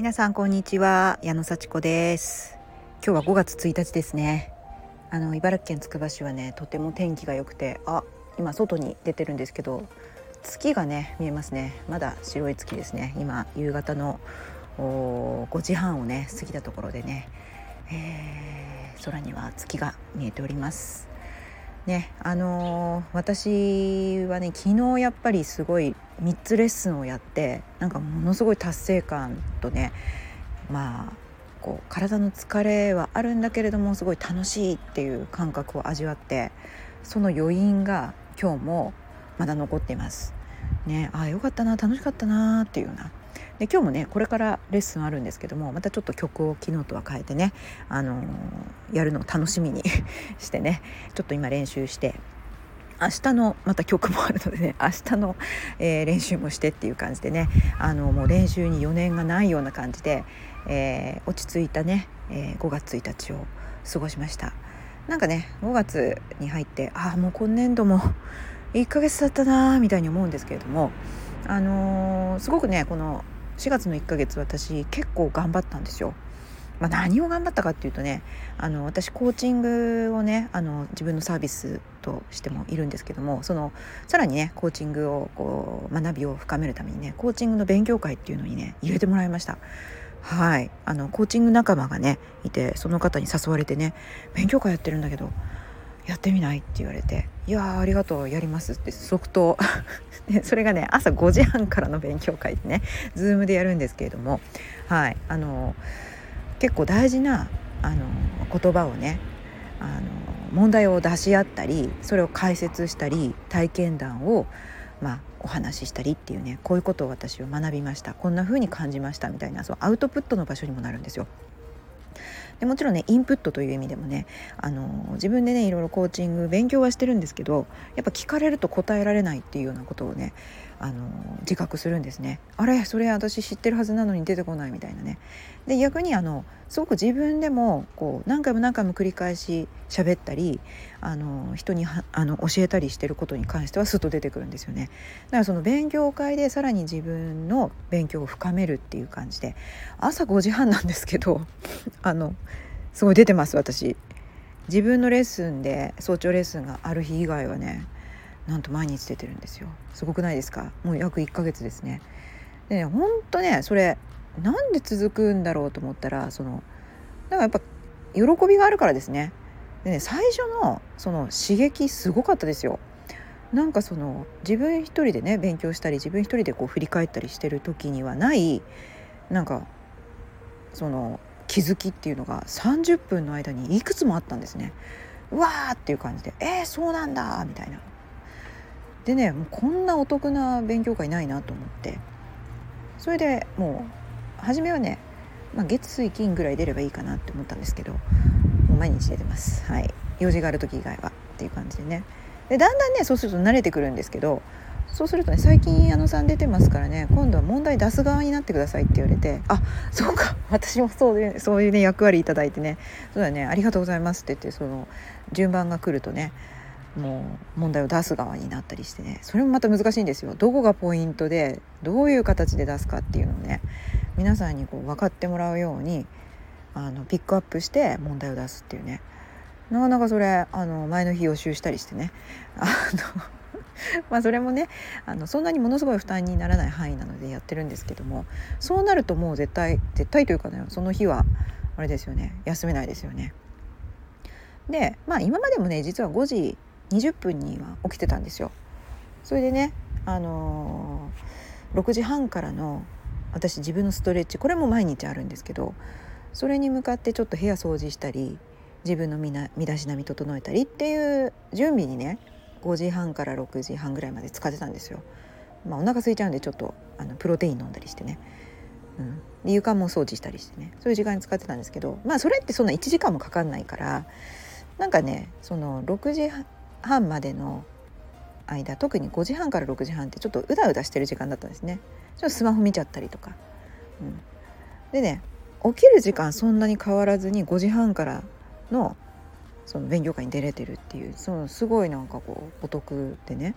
皆さんこんにちは。矢野幸子です。今日は5月1日ですね。あの茨城県つくば市はねとても天気が良くてあ今外に出てるんですけど月がね見えますね。まだ白い月ですね。今夕方の5時半をね過ぎたところでね、えー、空には月が見えております。ねあのー、私はね昨日やっぱりすごい3つレッスンをやってなんかものすごい達成感とねまあこう体の疲れはあるんだけれどもすごい楽しいっていう感覚を味わってその余韻が今日もまだ残っています。ね、ああよかったな楽しかったなっていうようなで今日もねこれからレッスンあるんですけどもまたちょっと曲を昨日とは変えてね、あのー、やるのを楽しみに してねちょっと今練習して明日のまた曲もあるのでね 明日の、えー、練習もしてっていう感じでねあのもう練習に余念がないような感じで、えー、落ち着いたね、えー、5月1日を過ごしましたなんかね5月に入ってああもう今年度も1ヶ月経ったなみたいに思うんですけれどもあの、すごくねこの4月の1ヶ月私結構頑張ったんですよ。まあ、何を頑張ったかっていうとねあの私コーチングをねあの自分のサービスとしてもいるんですけどもそのさらにねコーチングをこう学びを深めるためにねコーチングの勉強会っていうのにね入れてもらいました。はい。あのコーチング仲間がねいてその方に誘われてね勉強会やってるんだけどやってみないって言われて「いやありがとうやります」って即答。それがね朝5時半からの勉強会でね Zoom でやるんですけれどもはい。あの結構大事なあの言葉をねあの問題を出し合ったりそれを解説したり体験談をまあ、お話ししたりっていうねこういうことを私は学びましたこんな風に感じましたみたいなそうアウトプットの場所にもなるんですよ。でもちろんねインプットという意味でもねあの自分でねいろいろコーチング勉強はしてるんですけどやっぱ聞かれると答えられないっていうようなことをねあの自覚するんですね。あれそれ私知ってるはずなのに出てこないみたいなね。で逆にあのすごく自分でもこう何回も何回も繰り返し喋ったりあの人にあの教えたりしてることに関してはすっと出てくるんですよね。だからその勉強会でさらに自分の勉強を深めるっていう感じで朝5時半なんですけど あのすごい出てます私。自分のレッスンで早朝レッスンがある日以外はねなんと毎日出てるんですよ。すごくないですか？もう約1ヶ月ですね。でねほんとねそれなんで続くんだろうと思ったらそのだからやっぱ喜びがあるからですね。でね最初のその刺激すごかったですよ。なんかその自分一人でね勉強したり自分一人でこう振り返ったりしてる時にはないなんかその気づきっていうのが30分の間にいくつもあったんですね。うわーっていう感じで「えー、そうなんだ」みたいな。でねもうこんなお得な勉強会ないなと思って。それでもう初めはね、まあ、月水金ぐらい出ればいいかなって思ったんですけどもう毎日出てます。はい。用事がある時以外はっていう感じでね。でだんだんねそうすると慣れてくるんですけどそうするとね最近矢野さん出てますからね今度は問題出す側になってくださいって言われてあそうか私もそういうそういうね役割頂いてねそうだねありがとうございますって言ってその順番が来るとねもう問題を出す側になったりしてねそれもまた難しいんですよ。どこがポイントでどういう形で出すかっていうのをね皆さんにこう分かってもらうようにあのピックアップして問題を出すっていうね。なかなかそれあの前の日予習したりしてね。あの まあそれもねあのそんなにものすごい負担にならない範囲なのでやってるんですけどもそうなるともう絶対絶対というかねその日はあれですよね。休めないですよね。でまあ今までもね実は5時20分には起きてたんですよ。それでね、あのー、6時半からの私自分のストレッチこれも毎日あるんですけどそれに向かってちょっと部屋掃除したり自分の身な身だしなみ整えたりっていう準備にね5時半から6時半ぐらいまで使ってたんですよ。まあ、お腹空いちゃうんでちょっとあのプロテイン飲んだりしてね、うん、で床も掃除したりしてねそういう時間に使ってたんですけどまあそれってそんな1時間もかかんないからなんかねその6時半までの間特に5時半から6時半ってちょっとうだうだしてる時間だったんですね。ちょっとスマホ見ちゃったりとか、うん、でね起きる時間そんなに変わらずに5時半からのその勉強会に出れてるっていうそのすごいなんかこうお得でね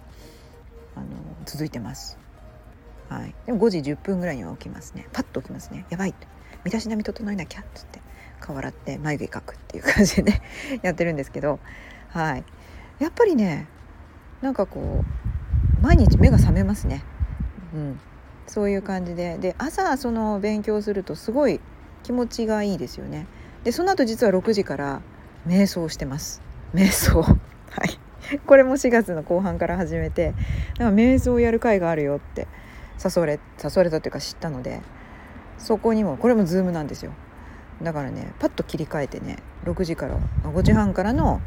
あの続いてます。はい、でも5時10分ぐらいには起きますね。パッと起きますね。やばい身だしなみ整えなきゃっつって顔洗って眉毛描くっていう感じでねやってるんですけど。はい。やっぱりねなんかこう毎日目が覚めますね。うん。そういう感じで。で朝その勉強するとすごい気持ちがいいですよね。でその後実は6時から瞑想してます。瞑想。はい。これも4月の後半から始めてなんか瞑想をやる会があるよって誘われ誘われたというか知ったのでそこにもこれもズームなんですよ。だからねパッと切り替えてね6時から5時半からの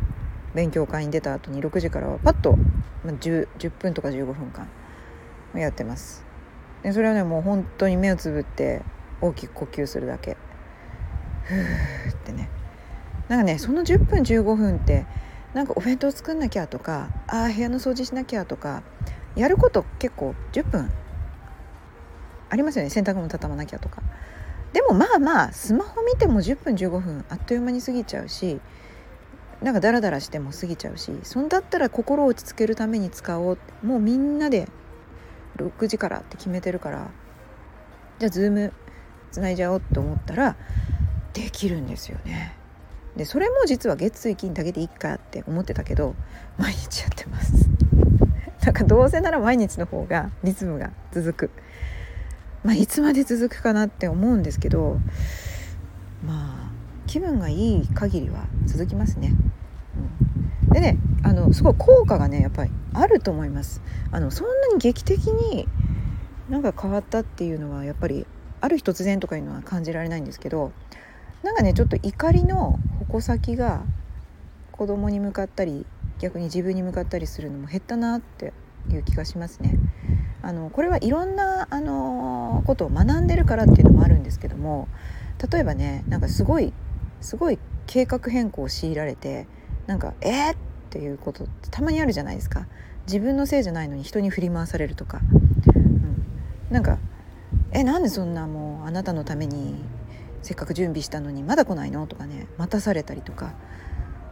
勉強会に出た後に6時からはパッと、まあ、10, 10分とか15分間やってます。でそれはねもう本当に目をつぶって大きく呼吸するだけ。ふーってね。なんかねその10分15分ってなんかお弁当作んなきゃとかああ部屋の掃除しなきゃとかやること結構10分ありますよね。洗濯物畳まなきゃとか。でもまあまあスマホ見ても10分15分あっという間に過ぎちゃうしなんかダラダラしても過ぎちゃうしそんだったら心を落ち着けるために使おうもうみんなで6時からって決めてるからじゃあズームつないじゃおうって思ったらできるんですよね。でそれも実は月水金だけでいいかって思ってたけど毎日やってます。なんかどうせなら毎日の方がリズムが続く。まあ、いつまで続くかなって思うんですけど気分がいい限りは続きますね。うん、でねあのすごい効果がねやっぱりあると思います。あのそんなに劇的になんか変わったっていうのはやっぱりある日突然とかいうのは感じられないんですけどなんかねちょっと怒りの矛先が子供に向かったり逆に自分に向かったりするのも減ったなっていう気がしますね。あのこれはいろんなあのことを学んでるからっていうのもあるんですけども例えばねなんかすごいすごい計画変更を強いられてなんか「えー!」っていうことってたまにあるじゃないですか。自分のせいじゃないのに人に振り回されるとか、うん、なんか「えなんでそんなもうあなたのためにせっかく準備したのにまだ来ないの?」とかね待たされたりとか。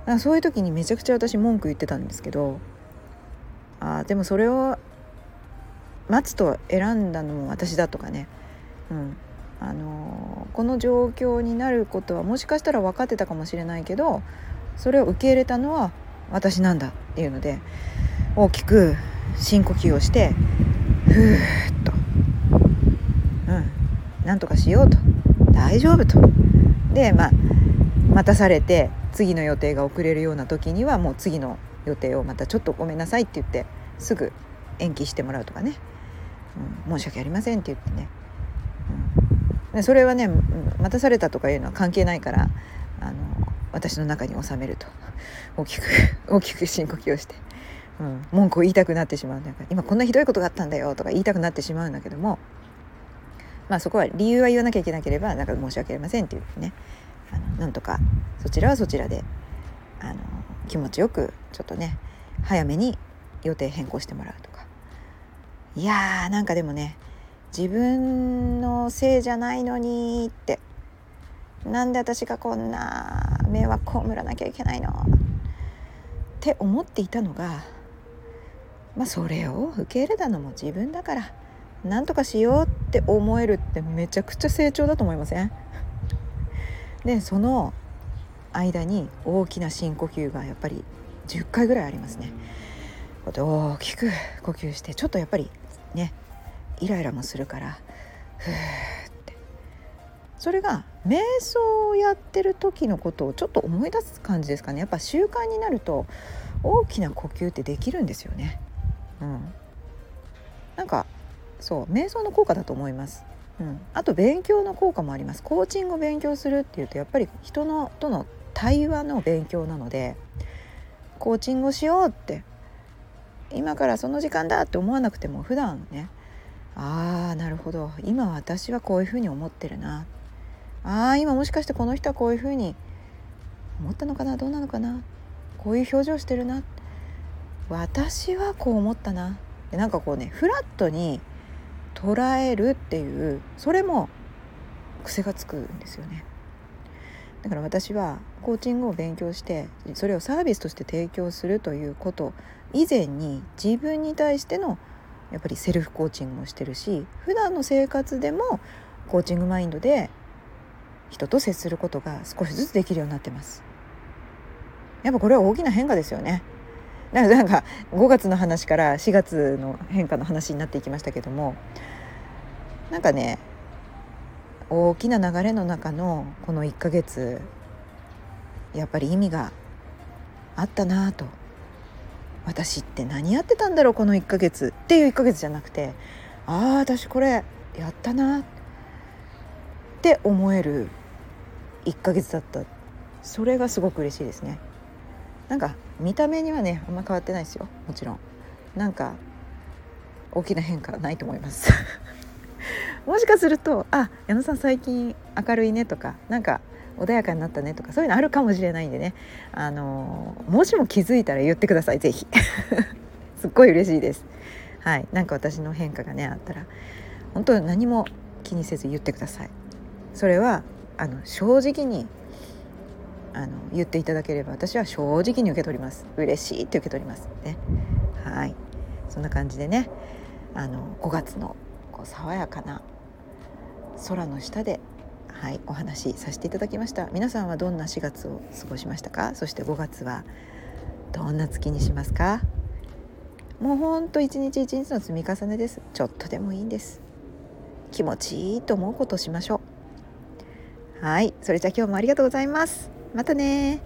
かそういう時にめちゃくちゃ私文句言ってたんですけどあでもそれを待つと選んだのも私だとかね、うん。あのこの状況になることはもしかしたら分かってたかもしれないけどそれを受け入れたのは私なんだっていうので大きく深呼吸をしてふーっと、うん、なんとかしようと大丈夫と。でまあ待たされて次の予定が遅れるような時にはもう次の予定をまたちょっとごめんなさいって言ってすぐ延期してもらうとかね。うん、申し訳ありませんって言ってね、それはね待たされたとかいうのは関係ないからあの私の中に収めると。大きく 大きく深呼吸をして、うん、文句を言いたくなってしまうなんか今こんなひどいことがあったんだよとか言いたくなってしまうんだけどもまあそこは理由は言わなきゃいけなければなんか申し訳ありませんって言ってね。あのなんとかそちらはそちらであの気持ちよくちょっとね早めに予定変更してもらうとか。いやーなんかでもね自分のせいじゃないのにって。なんで私がこんな迷惑を被らなきゃいけないの？って思っていたのがまあそれを受け入れたのも自分だから。なんとかしようって思えるってめちゃくちゃ成長だと思いません？でその間に大きな深呼吸がやっぱり10回ぐらいありますね。大きく呼吸してちょっとやっぱりねイライラもするからふーって。それが瞑想をやってる時のことをちょっと思い出す感じですかね。やっぱ習慣になると大きな呼吸ってできるんですよね。うん、なんかそう瞑想の効果だと思います。うん、あと勉強の効果もあります。コーチングを勉強するっていうとやっぱり人のとの対話の勉強なのでコーチングをしようって今からその時間だって思わなくても普段ねああなるほど。今私はこういうふうに思ってるな。ああ今もしかしてこの人はこういうふうに思ったのかな？どうなのかな？こういう表情してるな？私はこう思ったな。でなんかこうねフラットに捉えるっていうそれも癖がつくんですよね。だから私はコーチングを勉強してそれをサービスとして提供するということ以前に自分に対してのやっぱりセルフコーチングもしてるし普段の生活でもコーチングマインドで人と接することが少しずつできるようになってます。やっぱこれは大きな変化ですよね。なんか5月の話から4月の変化の話になっていきましたけどもなんかね大きな流れの中のこの1ヶ月やっぱり意味があったなと私って何やってたんだろうこの1ヶ月。っていう1ヶ月じゃなくてああ私これやったなって思える1ヶ月だった。それがすごく嬉しいですね。なんか見た目にはねあんま変わってないですよ。もちろん。なんか大きな変化はないと思います。もしかすると「あ矢野さん最近明るいね」とかなんか穏やかになったねとかそういうのあるかもしれないんでね。あのもしも気づいたら言ってください是非 すっごい嬉しいです。はい。なんか私の変化がねあったら本当何も気にせず言ってください。それはあの正直にあの言っていただければ私は正直に受け取ります。嬉しいって受け取ります。ね。はい。そんな感じでねあの5月のこう爽やかな空の下ではいお話しさせていただきました。皆さんはどんな4月を過ごしましたか？そして5月はどんな月にしますか？もうほんと一日一日の積み重ねです。ちょっとでもいいんです。気持ちいいと思うことをしましょう。はいそれじゃあ今日もありがとうございます。またね